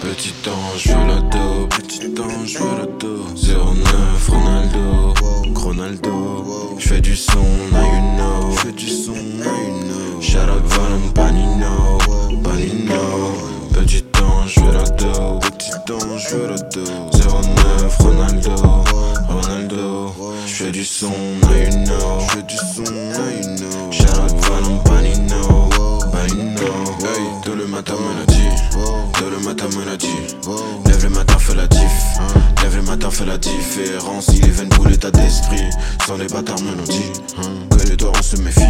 Petit ange, je veux dos, petit ange, je veux dos 09 Ronaldo, Ronaldo. Je fais du son, now you know. Je fais du son, now you know. Shout out Valum Panino, Panino. Petit ange, je veux dos, petit ange, je veux dos 09 Ronaldo, Ronaldo. Je fais du son, now you know. Je fais du son, now you know. Matin l'a le matin me l'a dit. Lève le matin, fais la diff. Lève le matin, fais la différence. Il est veine pour l'état d'esprit. Sans les bâtards les doigts on se méfie.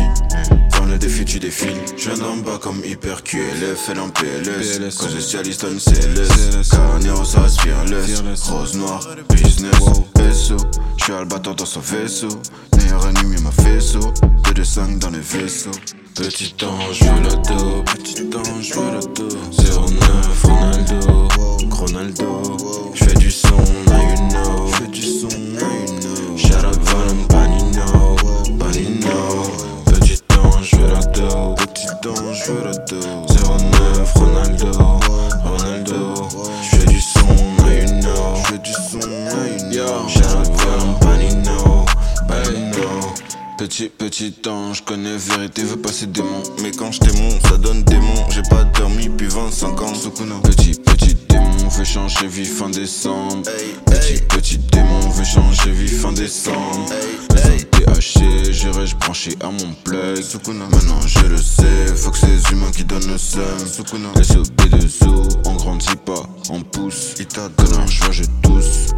Dans le défi, tu défiles. Je viens d'en bas comme hyper QLF, elle en PLS. Cause the cialiste on CLS. Carnero, ça respire less. Rose noire, business. SO. Je suis albatteur dans son vaisseau. Meilleur ennemi, ma faisceau. 2 de 5 dans les vaisseaux. Petit ange, je l'auto. Ange, je veux l'auto. 09, Ronaldo. Ronaldo. Je du son, now you know. Je fais du son, now you know. Shout out Valon Panino. Panino. Petit ange, je veux l'auto. Petit ange, je veux l'auto. 09, Ronaldo. Ronaldo. Petit, petit ange, connais vérité, veux passer démon. Mais quand je démon, ça donne démon. J'ai pas dormi depuis 25 ans. Sukuna. Petit, petit démon, veut changer vie fin décembre. Petit, petit démon, veut changer vie fin décembre. Les THC, j'irai branché à mon plug. Sukuna. Maintenant je le sais, faut que ces humains qui donnent le seum. Sukuna. SOB de zoo, on grandit pas, on pousse. Il t'a donné un choix, je tousse.